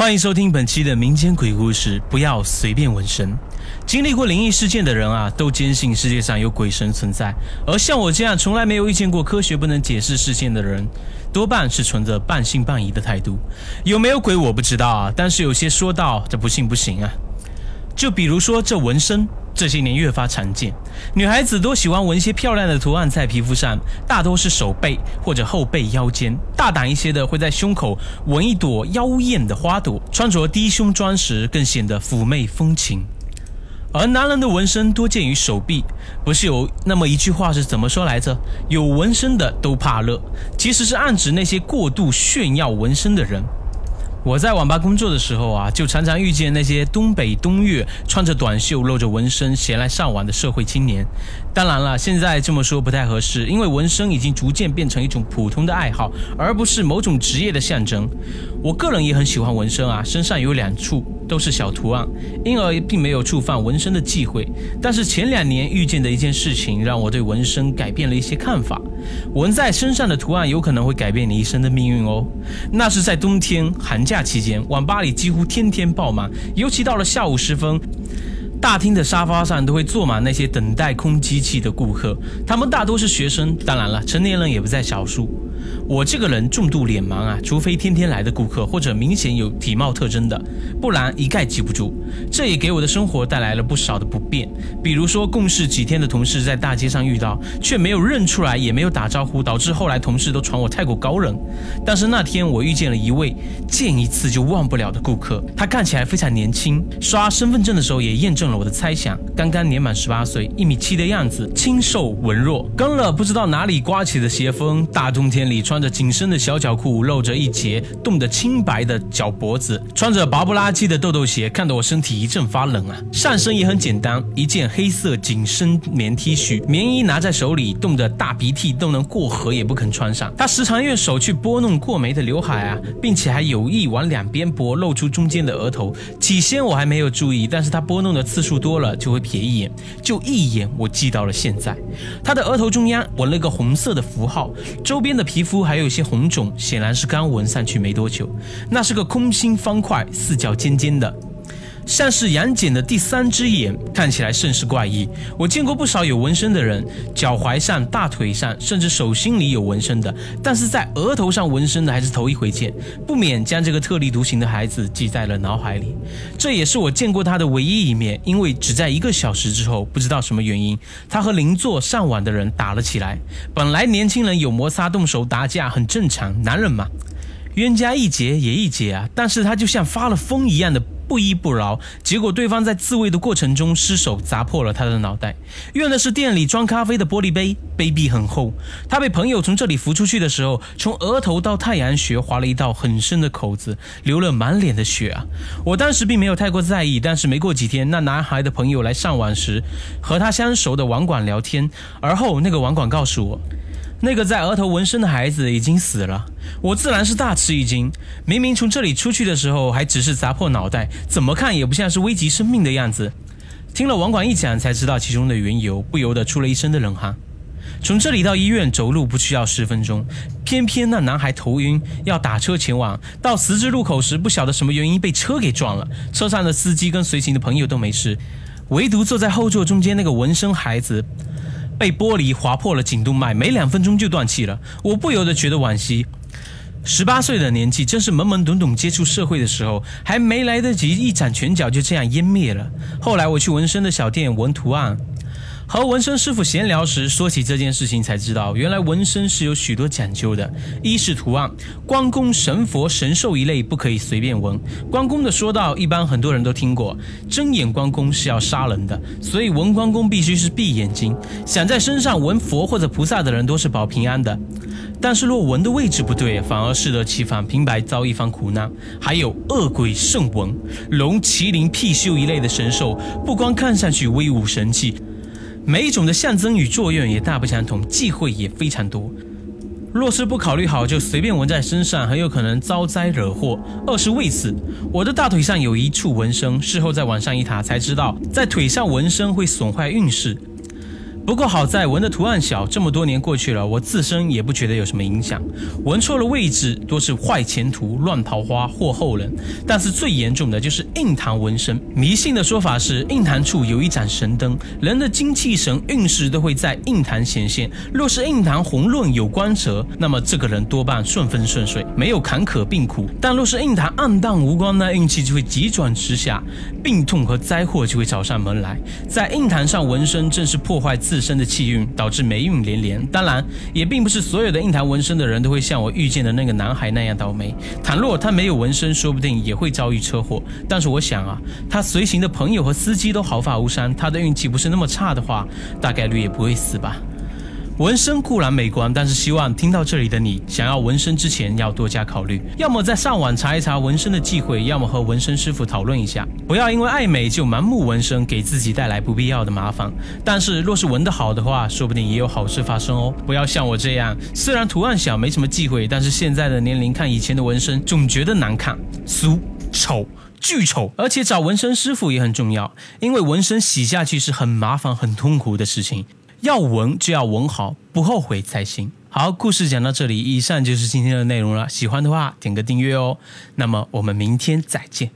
欢迎收听本期的民间鬼故事，不要随便纹身。经历过灵异事件的人啊，都坚信世界上有鬼神存在。而像我这样从来没有遇见过科学不能解释事件的人，多半是存着半信半疑的态度。有没有鬼我不知道啊，但是有些说道这不信不行啊。就比如说这纹身，这些年越发常见，女孩子都喜欢纹些漂亮的图案在皮肤上，大多是手背或者后背腰间，大胆一些的会在胸口纹一朵妖艳的花朵，穿着低胸装时更显得妩媚风情。而男人的纹身多见于手臂，不是有那么一句话是怎么说来着？有纹身的都怕热，其实是暗指那些过度炫耀纹身的人。我在网吧工作的时候啊，就常常遇见那些东北冬月穿着短袖、露着纹身闲来上网的社会青年。当然了，现在这么说不太合适，因为纹身已经逐渐变成一种普通的爱好，而不是某种职业的象征。我个人也很喜欢纹身啊，身上有两处都是小图案，因而并没有触犯纹身的忌讳。但是前两年遇见的一件事情，让我对纹身改变了一些看法。纹在身上的图案有可能会改变你一生的命运哦。那是在冬天寒假期间，网吧里几乎天天爆满，尤其到了下午时分，大厅的沙发上都会坐满那些等待空机器的顾客，他们大多是学生，当然了，成年人也不在少数。我这个人重度脸盲啊，除非天天来的顾客或者明显有体貌特征的，不然一概记不住。这也给我的生活带来了不少的不便，比如说共事几天的同事在大街上遇到，却没有认出来，也没有打招呼，导致后来同事都传我太过高冷。但是那天我遇见了一位见一次就忘不了的顾客，他看起来非常年轻，刷身份证的时候也验证了我的猜想，刚刚年满十八岁，一米七的样子，清瘦文弱，跟了不知道哪里刮起的邪风，大冬天里穿着紧身的小脚裤，露着一截冻得青白的脚脖子，穿着薄不拉几的豆豆鞋，看得我身体一阵发冷啊！上身也很简单，一件黑色紧身棉 T 恤，棉衣拿在手里，冻得大鼻涕都能过河也不肯穿上。他时常用手去拨弄过眉的刘海啊，并且还有意往两边拨，露出中间的额头。起先我还没有注意，但是他拨弄的次数多了，就会瞥一眼，就一眼我记到了现在。他的额头中央纹了个红色的符号，周边的皮皮肤还有些红肿，显然是刚纹上去没多久。那是个空心方块，四角尖尖的。像是杨戬的第三只眼，看起来甚是怪异。我见过不少有纹身的人，脚踝上、大腿上，甚至手心里有纹身的，但是在额头上纹身的还是头一回见，不免将这个特立独行的孩子记在了脑海里。这也是我见过他的唯一一面，因为只在一个小时之后，不知道什么原因，他和邻座上网的人打了起来。本来年轻人有摩擦、动手、打架很正常，男人嘛，冤家宜解也易解啊。但是他就像发了疯一样的。不依不饶，结果对方在自卫的过程中失手砸破了他的脑袋。用的是店里装咖啡的玻璃杯，杯壁很厚。他被朋友从这里扶出去的时候，从额头到太阳穴划了一道很深的口子，流了满脸的血啊！我当时并没有太过在意，但是没过几天，那男孩的朋友来上网时，和他相熟的网管聊天，而后那个网管告诉我。那个在额头纹身的孩子已经死了，我自然是大吃一惊。明明从这里出去的时候还只是砸破脑袋，怎么看也不像是危及生命的样子。听了网管一讲，才知道其中的缘由，不由得出了一身的冷汗。从这里到医院走路不需要十分钟，偏偏那男孩头晕，要打车前往。到十字路口时，不晓得什么原因被车给撞了，车上的司机跟随行的朋友都没事，唯独坐在后座中间那个纹身孩子。被玻璃划破了颈动脉，没两分钟就断气了。我不由得觉得惋惜。十八岁的年纪，正是懵懵懂懂接触社会的时候，还没来得及一展拳脚，就这样湮灭了。后来我去纹身的小店纹图案。和纹身师傅闲聊时，说起这件事情，才知道原来纹身是有许多讲究的。一是图案，关公、神佛、神兽一类不可以随便纹。关公的说道，一般很多人都听过，睁眼关公是要杀人的，所以纹关公必须是闭眼睛。想在身上纹佛或者菩萨的人，都是保平安的。但是若纹的位置不对，反而适得其反，平白遭一番苦难。还有恶鬼圣纹，龙、麒麟、貔貅一类的神兽，不光看上去威武神气。每一种的象征与作用也大不相同，忌讳也非常多。若是不考虑好就随便纹在身上，很有可能遭灾惹祸。二是为此，我的大腿上有一处纹身，事后在网上一查才知道，在腿上纹身会损坏运势。不过好在纹的图案小，这么多年过去了，我自身也不觉得有什么影响。纹错了位置，多是坏前途、乱桃花祸后人。但是最严重的就是印堂纹身。迷信的说法是，印堂处有一盏神灯，人的精气神、运势都会在印堂显现。若是印堂红润有光泽，那么这个人多半顺风顺水，没有坎坷病苦。但若是印堂暗淡无光那运气就会急转直下，病痛和灾祸就会找上门来。在印堂上纹身，正是破坏自身的气运，导致霉运连连。当然，也并不是所有的印堂纹身的人都会像我遇见的那个男孩那样倒霉。倘若他没有纹身，说不定也会遭遇车祸。但是我想啊，他随行的朋友和司机都毫发无伤，他的运气不是那么差的话，大概率也不会死吧。纹身固然美观，但是希望听到这里的你，想要纹身之前要多加考虑，要么在上网查一查纹身的忌讳，要么和纹身师傅讨论一下，不要因为爱美就盲目纹身，给自己带来不必要的麻烦。但是若是纹得好的话，说不定也有好事发生哦。不要像我这样，虽然图案小没什么忌讳，但是现在的年龄看以前的纹身，总觉得难看、俗、丑。巨丑，而且找纹身师傅也很重要，因为纹身洗下去是很麻烦、很痛苦的事情。要纹就要纹好，不后悔才行。好，故事讲到这里，以上就是今天的内容了。喜欢的话点个订阅哦。那么我们明天再见。